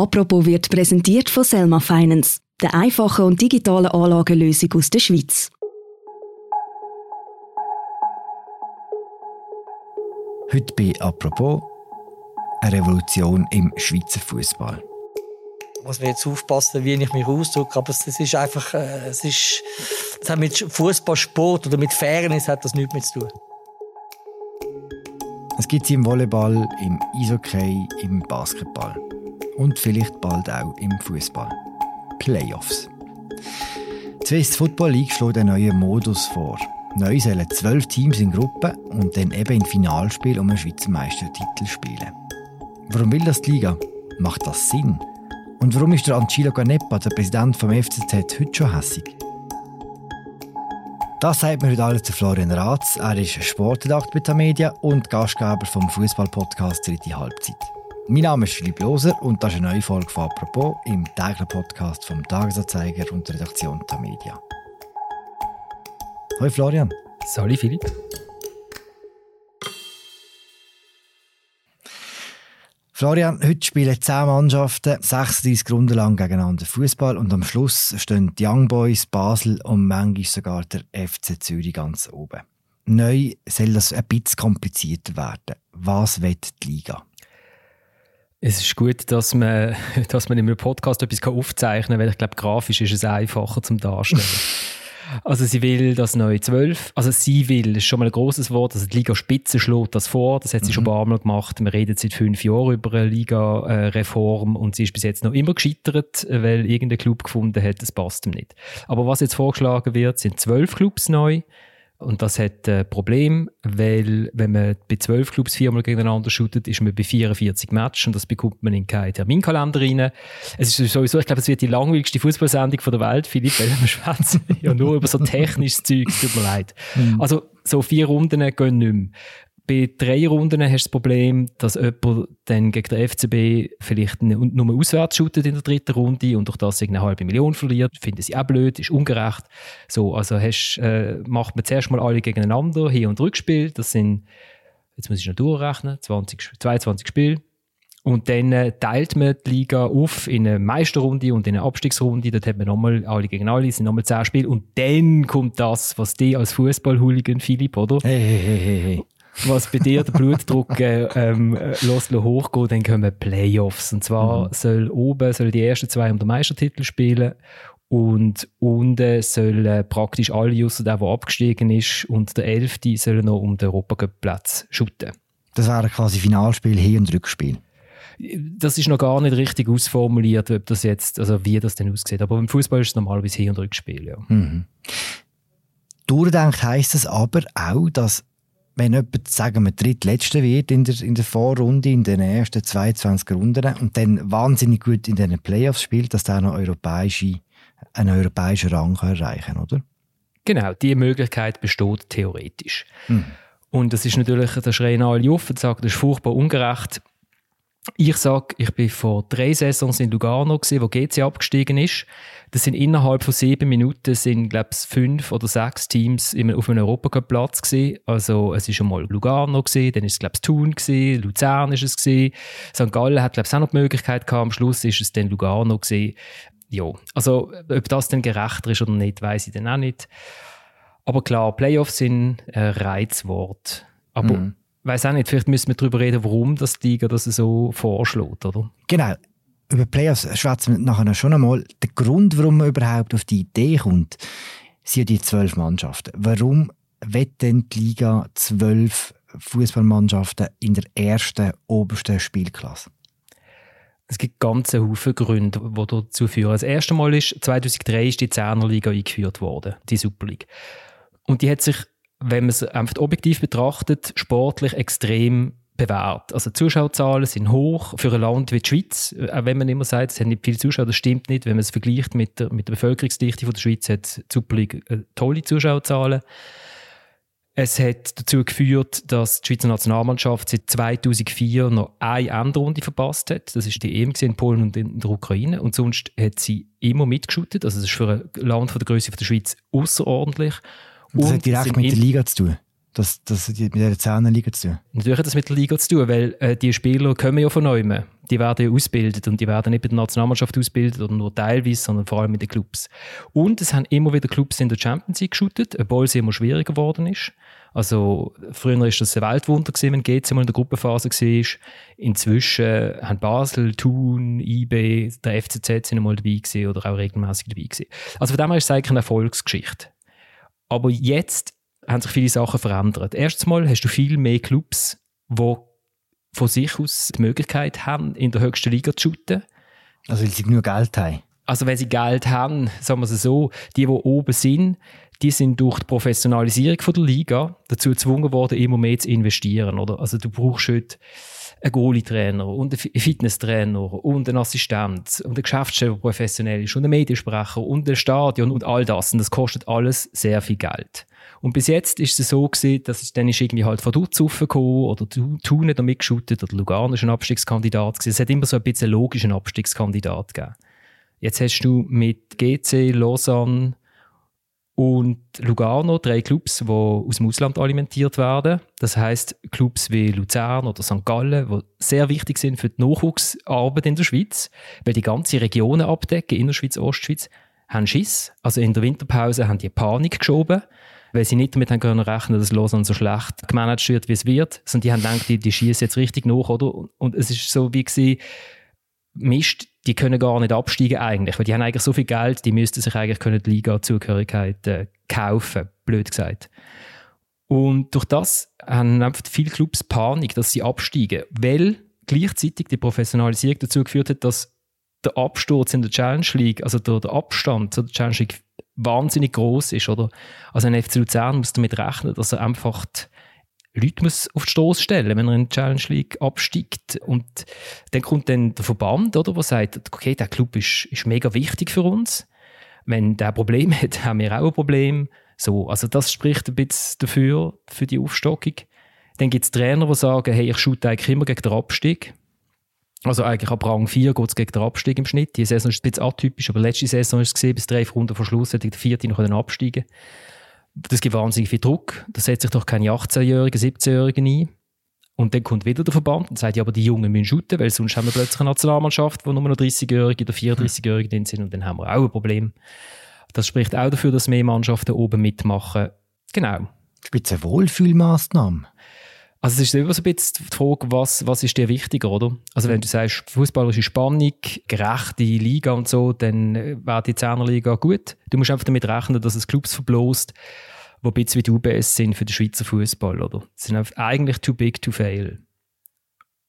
Apropos wird präsentiert von Selma Finance, der einfachen und digitalen Anlagenlösung aus der Schweiz. Heute bei «Apropos» eine Revolution im Schweizer Fußball. Ich muss mir jetzt aufpassen, wie ich mich ausdrücke, aber es ist einfach, äh, es ist, das hat mit Fußballsport oder mit Fairness hat das nichts mehr zu tun. Es gibt sie im Volleyball, im Eishockey, im Basketball und vielleicht bald auch im Fußball. Playoffs. Die Swiss Football League schlägt einen neuen Modus vor. Neu sollen zwölf Teams in Gruppen und dann eben im Finalspiel um einen Schweizer Meistertitel spielen. Warum will das die Liga? Macht das Sinn? Und warum ist der Ancilo Ganepa, der Präsident vom FCZ, heute schon hässig? Das sagt mir heute alles zu Florian Ratz. Er ist Sportredakteur bei Media und Gastgeber vom Fußball-Podcast Dritte Halbzeit. Mein Name ist Philipp Loser und das ist eine neue Folge von «Apropos» im täglichen Podcast vom Tagesanzeiger und der Redaktion Media. Hallo Florian. Salut Philipp. Florian, heute spielen 10 Mannschaften 36 Runden lang gegeneinander Fußball und am Schluss stehen die Young Boys, Basel und manchmal sogar der FC Zürich ganz oben. Neu soll das ein bisschen komplizierter werden. Was wird die Liga? Es ist gut, dass man, dass man in einem Podcast etwas aufzeichnen kann, weil ich glaube, grafisch ist es einfacher zum Darstellen. Also sie will das neue 12. Also sie will, das ist schon mal ein großes Wort, also die Liga Spitze schlägt das vor. Das hat sie mhm. schon ein paar Mal gemacht. Wir reden seit fünf Jahren über eine Liga-Reform und sie ist bis jetzt noch immer gescheitert, weil irgendein Club gefunden hat, das passt ihm nicht. Aber was jetzt vorgeschlagen wird, sind zwölf Clubs neu. Und das hat ein Problem, weil wenn man bei zwölf Clubs viermal gegeneinander shootet, ist man bei 44 Matches und das bekommt man in keinen Terminkalender rein. Es ist sowieso, ich glaube, es wird die langweiligste Fußballsendung der Welt, Philipp, weil wir schwätzen ja nur über so technisches Zeug, tut mir leid. Mhm. Also so vier Runden gehen nicht mehr. Bei drei Runden hast du das Problem, dass jemand dann gegen den FCB vielleicht nur auswärts shootet in der dritten Runde und durch das eine halbe Million verliert. Finden sie auch blöd, ist ungerecht. So, also hast, äh, macht man zuerst mal alle gegeneinander, Hin- und Rückspiel. Das sind, jetzt muss ich noch durchrechnen, 20, 22 Spiele. Und dann äh, teilt man die Liga auf in eine Meisterrunde und in eine Abstiegsrunde. Dort hat man nochmal alle gegen alle, sind nochmal 10 Spiele. Und dann kommt das, was die als Fußballhooligan, Philipp, oder? Hey, hey, hey, hey was bei dir der Blutdruck äh, ähm, hochgeht, dann kommen Playoffs. Und zwar mhm. soll oben soll die ersten zwei um den Meistertitel spielen und unten sollen praktisch alle, außer der, der abgestiegen ist, und der Elfte sollen noch um den Europacup-Platz shooten. Das wäre quasi Finalspiel, Hin- und Rückspiel. Das ist noch gar nicht richtig ausformuliert, ob das jetzt, also wie das denn aussieht. Aber im Fußball ist es normalerweise Hin- und Rückspiel, ja. Mhm. Durchdenkt heisst es aber auch, dass wenn jemand, sagen wir, drittletzter wird in der, in der Vorrunde, in den ersten 22 Runden und dann wahnsinnig gut in den Playoffs spielt, dass der noch europäische, einen europäischen Rang erreichen kann, oder? Genau, die Möglichkeit besteht theoretisch. Mhm. Und das ist natürlich, der schreien alle auf und sagen, das ist furchtbar ungerecht. Ich sage, ich bin vor drei Saisons in Lugano, gewesen, wo GC abgestiegen ist. Das sind innerhalb von sieben Minuten sind, glaube ich, fünf oder sechs Teams auf einem Europacup-Platz. Also es ist schon mal Lugano gewesen, dann ist es glaube ich Thun gewesen, Luzern ist es gewesen. St. Gallen hat glaube ich auch noch die Möglichkeit gehabt. Am Schluss ist es dann Lugano gewesen. Ja, also ob das dann gerechter ist oder nicht, weiß ich dann auch nicht. Aber klar, Playoffs sind ein Reizwort. Aber mhm weiß auch nicht, vielleicht müssen wir darüber reden, warum das die Liga das so vorschlägt, oder? Genau. Über Playoffs schwätzen wir nachher schon einmal. Der Grund, warum man überhaupt auf die Idee kommt, sind die zwölf Mannschaften. Warum wird denn die Liga zwölf Fußballmannschaften in der ersten, obersten Spielklasse? Es gibt ganze Haufen Gründe, die dazu führen. Das erste Mal ist, 2003 ist die Zehner Liga eingeführt worden, die Super League. Und die hat sich wenn man es einfach objektiv betrachtet, sportlich extrem bewährt. Also die Zuschauerzahlen sind hoch für ein Land wie die Schweiz. Auch wenn man immer sagt, es haben nicht viele Zuschauer, das stimmt nicht. Wenn man es vergleicht mit der, mit der Bevölkerungsdichte von der Schweiz, hat die Super League äh, tolle Zuschauerzahlen. Es hat dazu geführt, dass die Schweizer Nationalmannschaft seit 2004 noch eine Endrunde verpasst hat. Das ist die EM in Polen und in der Ukraine. Und sonst hat sie immer mitgeschootet. Also das ist für ein Land von der Größe der Schweiz außerordentlich. Und das hat direkt mit der Liga zu tun. Das, das hat mit der Zehnerliga zu tun. Natürlich hat das mit der Liga zu tun, weil äh, die Spieler kommen ja von neuem. die werden ja ausgebildet und die werden nicht bei der Nationalmannschaft ausgebildet oder nur teilweise, sondern vor allem in den Clubs. Und es haben immer wieder Clubs in der Champions League geshootet, obwohl es immer schwieriger geworden ist. Also früher war das ein Weltwunder, gewesen, wenn GC mal in der Gruppenphase war. Inzwischen haben Basel, Thun, IB, der FCZ sind mal dabei gewesen oder auch regelmäßig dabei gewesen. Also von dem her ist es eigentlich eine Erfolgsgeschichte. Aber jetzt haben sich viele Sachen verändert. Erstens mal hast du viel mehr Clubs, die von sich aus die Möglichkeit haben, in der höchsten Liga zu shooten. Also weil sie genug Geld haben? Also wenn sie Geld haben, sagen wir es so, die, die oben sind, die sind durch die Professionalisierung von der Liga dazu gezwungen worden, immer mehr zu investieren. Oder? Also du brauchst heute einen Goalie-Trainer und einen Fitnesstrainer und einen Assistent und einen Geschäftsstelle, der professionell ist und einen Mediensprecher und ein Stadion und all das. Und das kostet alles sehr viel Geld. Und bis jetzt ist es so gewesen, dass es dann ist irgendwie halt von Dutz raufgekommen oder Thun nicht damit geschootet oder Lugano ist ein Abstiegskandidat gewesen. Es hat immer so ein bisschen logischen Abstiegskandidat gegeben. Jetzt hast du mit GC, Lausanne und Lugano drei Clubs, die aus dem Ausland alimentiert werden. Das heißt Clubs wie Luzern oder St. Gallen, die sehr wichtig sind für die Nachwuchsarbeit in der Schweiz, weil die ganze Regionen abdecken, Innerschweiz, Ostschweiz, haben Schiss. Also in der Winterpause haben die Panik geschoben weil sie nicht damit haben können rechnen, dass Lausanne so schlecht gemanagt wird, wie es wird, sondern die haben gedacht, die, die schießen jetzt richtig nach, oder? Und es ist so wie gewesen, Mist, die können gar nicht absteigen eigentlich, weil die haben eigentlich so viel Geld, die müssten sich eigentlich können die Liga-Zugehörigkeit äh, kaufen, blöd gesagt. Und durch das haben einfach viele Clubs Panik, dass sie absteigen, weil gleichzeitig die Professionalisierung dazu geführt hat, dass der Absturz in der Challenge League, also der, der Abstand zur Challenge League wahnsinnig groß ist, oder? Also ein FC Luzern muss damit rechnen, dass er einfach Leute muss auf die Stoß stellen, wenn er in die Challenge League absteigt. Und dann kommt dann der Verband, oder, der sagt, okay, der Club ist, ist mega wichtig für uns. Wenn der ein Problem hat, haben wir auch ein Problem. So, also das spricht ein bisschen dafür, für die Aufstockung. Dann gibt es Trainer, die sagen, hey, ich schaue eigentlich immer gegen den Abstieg. Also eigentlich ab Rang 4 geht es gegen den Abstieg im Schnitt. Die Saison ist ein bisschen atypisch, aber letzte Saison ist es bis drei Runden vor Schluss hätte der vierte noch absteigen Das gibt wahnsinnig viel Druck. Da setzt sich doch keine 18-Jährigen, 17-Jährigen ein. Und dann kommt wieder der Verband und sagt, ja, aber die Jungen müssen shooten, weil sonst haben wir plötzlich eine Nationalmannschaft, wo nur noch 30-Jährige oder 34-Jährige drin sind und dann haben wir auch ein Problem. Das spricht auch dafür, dass mehr Mannschaften oben mitmachen. Genau. Gibt es eine Wohlfühlmaßnahme? Also es ist immer so ein bisschen die Frage, was, was ist dir wichtiger, oder? Also wenn du sagst, fußballerische Spannung, gerechte Liga und so, dann äh, wäre die Zehnerliga gut. Du musst einfach damit rechnen, dass es Clubs verblost, die ein bisschen wie die UBS sind für den Schweizer Fußball, oder? Sie sind eigentlich too big to fail.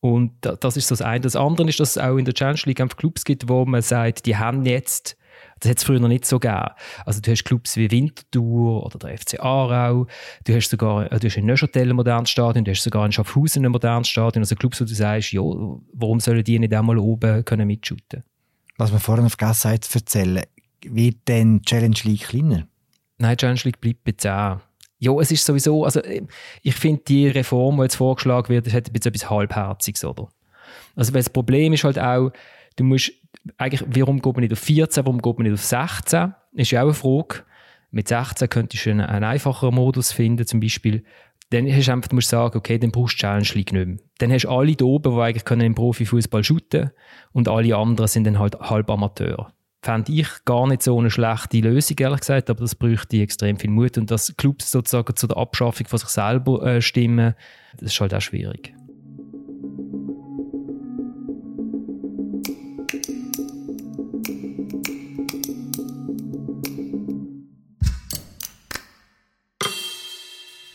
Und das ist das eine. Das andere ist, dass es auch in der Challenge League einfach Clubs gibt, wo man sagt, die haben jetzt das hat es früher noch nicht so gegeben. Also du hast Clubs wie Winterthur oder der FC Aarau, du hast sogar äh, du hast in Neuchâtel ein modernes Stadion, du hast sogar in Schaffhausen ein modernes Stadion, also Clubs, wo du sagst, ja, warum sollen die nicht einmal oben können mitschuten? Was wir vorhin vergessen haben zu erzählen, wird denn Challenge League kleiner? Nein, Challenge League bleibt bei 10. Ja, es ist sowieso, also äh, ich finde die Reform, die jetzt vorgeschlagen wird, das hat ein bisschen etwas Halbherziges, oder? Also weil das Problem ist halt auch, du musst eigentlich, warum geht man nicht auf 14, warum geht man nicht auf 16? Ist ja auch eine Frage. Mit 16 könntest du einen, einen einfacheren Modus finden, zum Beispiel. Dann hast du einfach, du musst sagen, okay, dann brauchst du Challenge League nicht mehr. Dann hast du alle da oben, die eigentlich können im Profifußball shooten und alle anderen sind dann halt halb Amateur. Fände ich gar nicht so eine schlechte Lösung, ehrlich gesagt, aber das bräuchte extrem viel Mut und dass Clubs sozusagen zu der Abschaffung von sich selber äh, stimmen, das ist halt auch schwierig.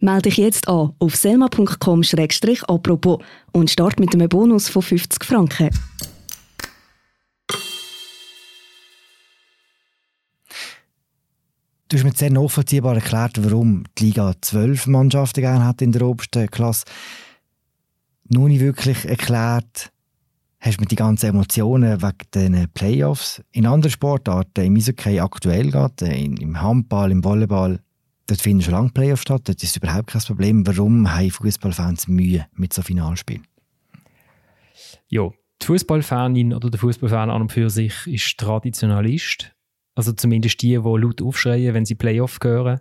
Melde dich jetzt an auf selma.com-apropos und start mit einem Bonus von 50 Franken. Du hast mir sehr nachvollziehbar erklärt, warum die Liga zwölf Mannschaften hat in der obersten Klasse. Nur nicht wirklich erklärt, hast du die ganzen Emotionen wegen den Playoffs. In anderen Sportarten, im Eishockey aktuell geht, im Handball, im Volleyball, dort finden schon lange Playoffs statt, dort ist überhaupt kein Problem. Warum haben Fußballfans Mühe mit so Finalspielen? Ja, die Fußballfanin oder der Fußballfan an und für sich ist Traditionalist. Also zumindest die, die laut aufschreien, wenn sie Playoff hören.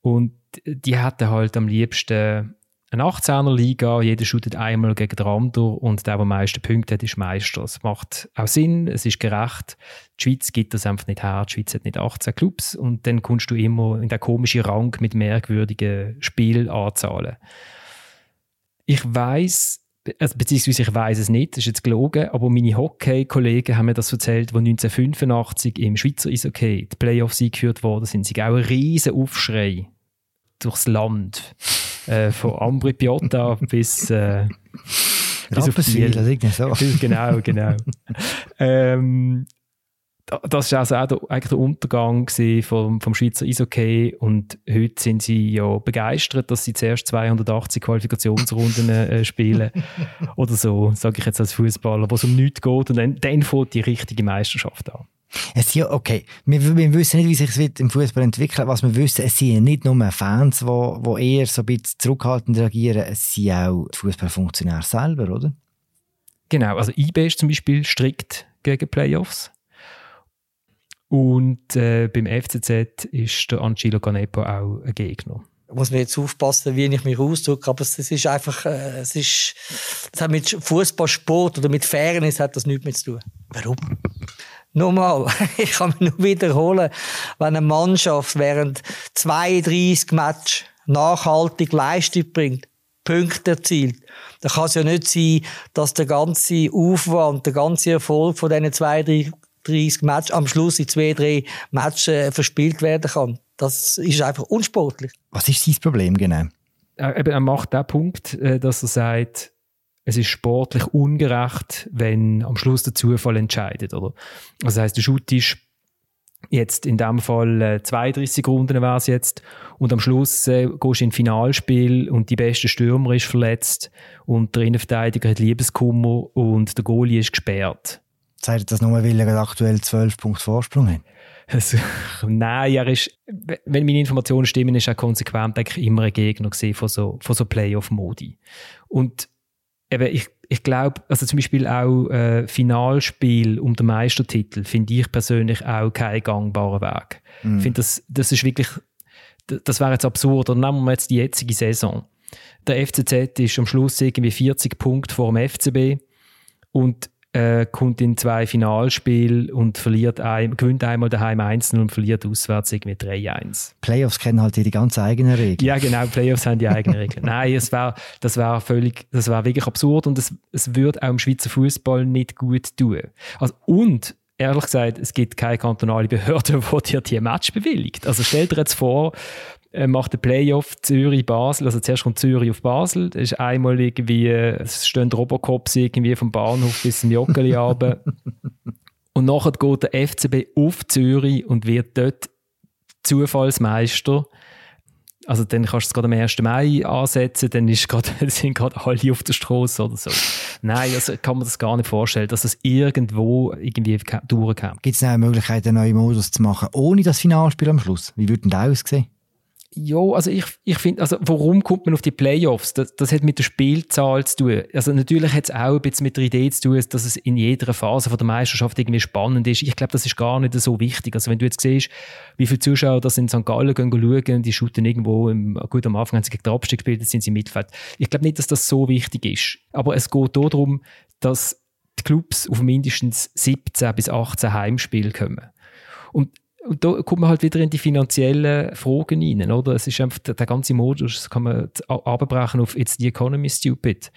Und die hätten halt am liebsten eine 18er Liga, jeder shootet einmal gegen den anderen und der, der am meisten Punkte hat, ist Meister. Es macht auch Sinn, es ist gerecht. Die Schweiz gibt das einfach nicht her. Die Schweiz hat nicht 18 Clubs und dann kommst du immer in den komischen Rang mit merkwürdigen Spielanzahlen. Ich weiß, also beziehungsweise ich weiß es nicht, das ist jetzt gelogen, aber meine Hockey-Kollegen haben mir das erzählt, wo 1985 im Schweizer Eishockey die Playoffs eingeführt worden sind. Sie auch ein riesen Aufschrei durchs Land. Äh, von Ambri Piotta bis, äh, bis auf Ziel. Das ist so. genau, genau. ähm, das war also auch der, eigentlich der Untergang vom, vom Schweizer Eishockey und heute sind sie ja begeistert, dass sie zuerst 280 Qualifikationsrunden äh, spielen oder so, sage ich jetzt als Fußballer, wo es um nichts geht und dann, dann fängt die richtige Meisterschaft an. Es sind, okay, wir, wir wissen nicht, wie sich es im Fußball entwickelt. Was wir wissen, es sind nicht nur Fans, die, die eher so ein bisschen zurückhaltend reagieren, es sind auch die Fußballfunktionäre selber, oder? Genau, also IB ist zum Beispiel strikt gegen Playoffs. Und äh, beim FCZ ist der Angelo Canepo auch ein Gegner muss man jetzt aufpassen, wie ich mich ausdrücke, aber es, ist einfach, äh, es ist, das hat mit Fußballsport oder mit Fairness hat das nichts mehr zu tun. Warum? Nochmal, ich kann mich nur wiederholen, wenn eine Mannschaft während 32 Matches nachhaltig Leistung bringt, Punkte erzielt, dann kann es ja nicht sein, dass der ganze Aufwand, der ganze Erfolg von diesen 32 Matches am Schluss in zwei, drei Matches äh, verspielt werden kann. Das ist einfach unsportlich. Was ist sein Problem genau? Er, macht den Punkt, äh, dass er sagt, es ist sportlich ungerecht, wenn am Schluss der Zufall entscheidet. Oder? Also das heißt, der Shoot ist jetzt in dem Fall äh, 32 Runden war es jetzt und am Schluss äh, gehst du in Finalspiel und die beste Stürmer ist verletzt und der Innenverteidiger hat Liebeskummer und der Goalie ist gesperrt. Zeigt das nur, weil er aktuell 12 Punkte Vorsprung hat? Also, nein, er ist, wenn meine Informationen stimmen, ist er konsequent eigentlich immer ein Gegner von so, von so Playoff-Modi. Und eben, ich, ich glaube, also zum Beispiel auch äh, Finalspiel um den Meistertitel finde ich persönlich auch kein gangbarer Weg. Mhm. Ich finde, das, das ist wirklich, das wäre jetzt absurd. Oder nehmen wir jetzt die jetzige Saison. Der FCZ ist am Schluss irgendwie 40 Punkte vor dem FCB und äh, kommt in zwei Finalspiele und verliert ein, gewinnt einmal daheim 1 und verliert auswärts irgendwie 3-1. Playoffs kennen halt die ganz eigenen Regeln. Ja, genau, Playoffs haben die eigenen Regeln. Nein, es wär, das wäre völlig, das wäre wirklich absurd und es, es würde auch im Schweizer Fußball nicht gut tun. Also, und ehrlich gesagt, es gibt keine kantonale Behörde, die dir die Match bewilligt. Also stell dir jetzt vor, macht der Playoff Zürich-Basel, also zuerst kommt Zürich auf Basel, das ist einmal irgendwie, es stehen Robocops irgendwie vom Bahnhof bis zum Joggeli runter. und nachher geht der FCB auf Zürich und wird dort Zufallsmeister. Also dann kannst du es gerade am 1. Mai ansetzen, dann ist grad, sind gerade alle auf der Straße oder so. Nein, also kann man das gar nicht vorstellen, dass es irgendwo irgendwie durchkommt. Gibt es eine Möglichkeit, einen neuen Modus zu machen, ohne das Finalspiel am Schluss? Wie würde denn das aussehen? Ja, also ich, ich finde, also warum kommt man auf die Playoffs? Das, das hat mit der Spielzahl zu tun. Also natürlich hat es auch ein bisschen mit der Idee zu tun, dass es in jeder Phase von der Meisterschaft irgendwie spannend ist. Ich glaube, das ist gar nicht so wichtig. Also wenn du jetzt siehst, wie viele Zuschauer das in St. Gallen gehen schauen, die shooten irgendwo, im, gut am Anfang haben sie gegen den Abstieg gespielt, jetzt sind sie im Mittelfeld. Ich glaube nicht, dass das so wichtig ist. Aber es geht darum, dass die Clubs auf mindestens 17 bis 18 Heimspiele kommen. Und und da kommt man halt wieder in die finanziellen Fragen rein, oder? Es ist einfach, der, ganze Modus, kann man abbrechen auf «It's the economy stupid».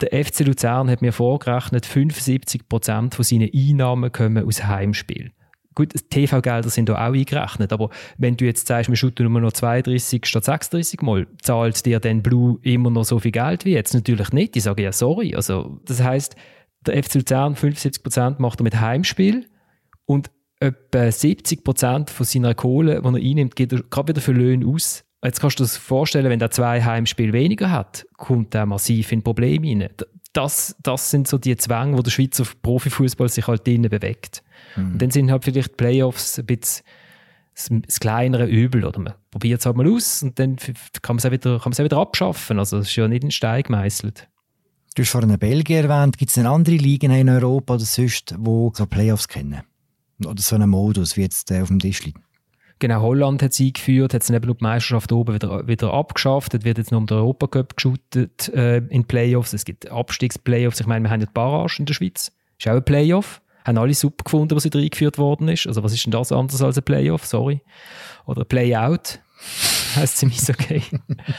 Der FC Luzern hat mir vorgerechnet, 75% von seinen Einnahmen kommen aus Heimspiel. Gut, TV-Gelder sind da auch eingerechnet, aber wenn du jetzt sagst, wir shooten nur noch 32 statt 36 Mal, zahlt dir dann Blue immer noch so viel Geld wie jetzt? Natürlich nicht. Ich sage ja sorry. Also, das heißt, der FC Luzern 75% macht er mit Heimspiel und etwa 70 Prozent von seiner Kohle, die er einnimmt, geht er gerade wieder für Löhne aus. Jetzt kannst du dir vorstellen, wenn er zwei Heimspiele weniger hat, kommt er massiv in Probleme rein. das, das sind so die Zwänge, wo der Schweizer Profifußball sich halt drinnen bewegt. Mhm. Und dann sind halt vielleicht Playoffs ein bisschen das, kleinere Übel. Oder man probiert es halt mal aus und dann kann man es auch wieder, kann auch wieder abschaffen. Also es ist ja nicht in Stein gemeißelt. Du hast vorhin Belgien erwähnt. Gibt es denn andere Ligen in Europa oder sonst, die so Playoffs kennen? Oder so einen Modus, wie jetzt der auf dem Tisch liegt? Genau, Holland hat es eingeführt, hat es eben die Meisterschaft oben wieder, wieder abgeschafft. Es wird jetzt nur um den Europacup geschootet äh, in Playoffs. Es gibt Abstiegsplayoffs. Ich meine, wir haben ja die Barrage in der Schweiz. Ist auch ein Playoff. Haben alle super gefunden, was wieder eingeführt worden ist. Also was ist denn das anders als ein Playoff? Sorry. Oder Playout heißt ziemlich okay.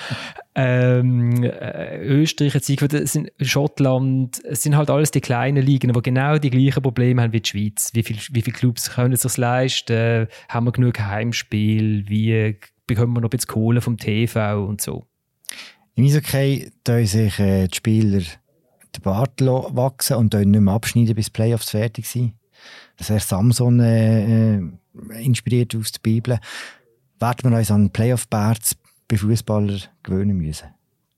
ähm, äh, Österreich hat sind Schottland, es sind halt alles die kleinen Ligen, die genau die gleichen Probleme haben wie die Schweiz. Wie, viel, wie viele Clubs können es sich leisten? Haben wir genug Heimspiel? Wie bekommen wir noch ein bisschen Kohle vom TV und so? Im Eishockey tun sich äh, die Spieler den Bart wachsen und nicht mehr abschneiden, bis die Playoffs fertig sind. Das wäre Samson äh, äh, inspiriert aus der Bibel. Werden wir uns an Playoff-Bärts bei Fußballern gewöhnen müssen?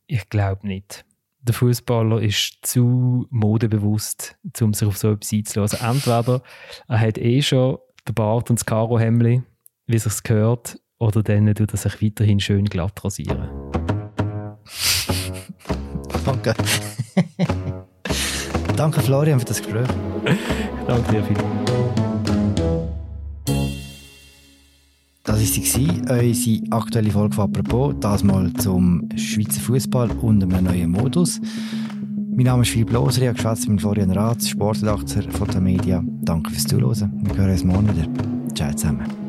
Ich glaube nicht. Der Fußballer ist zu modebewusst, um sich auf so etwas einzulassen. Also entweder er hat eh schon den Bart und das Karo-Hemli, wie es gehört, oder dann tut er sich weiterhin schön glatt rasieren. Danke. Danke Florian für das Gespräch. Danke dir, Philipp. Das war unsere aktuelle Folge von «Apropos», das mal zum Schweizer Fußball und einem neuen Modus. Mein Name ist Philipp Loser, ich habe mit Florian Ratz, Sportredakteur von der Media. Danke fürs Zuhören. Wir hören uns morgen wieder. Ciao zusammen.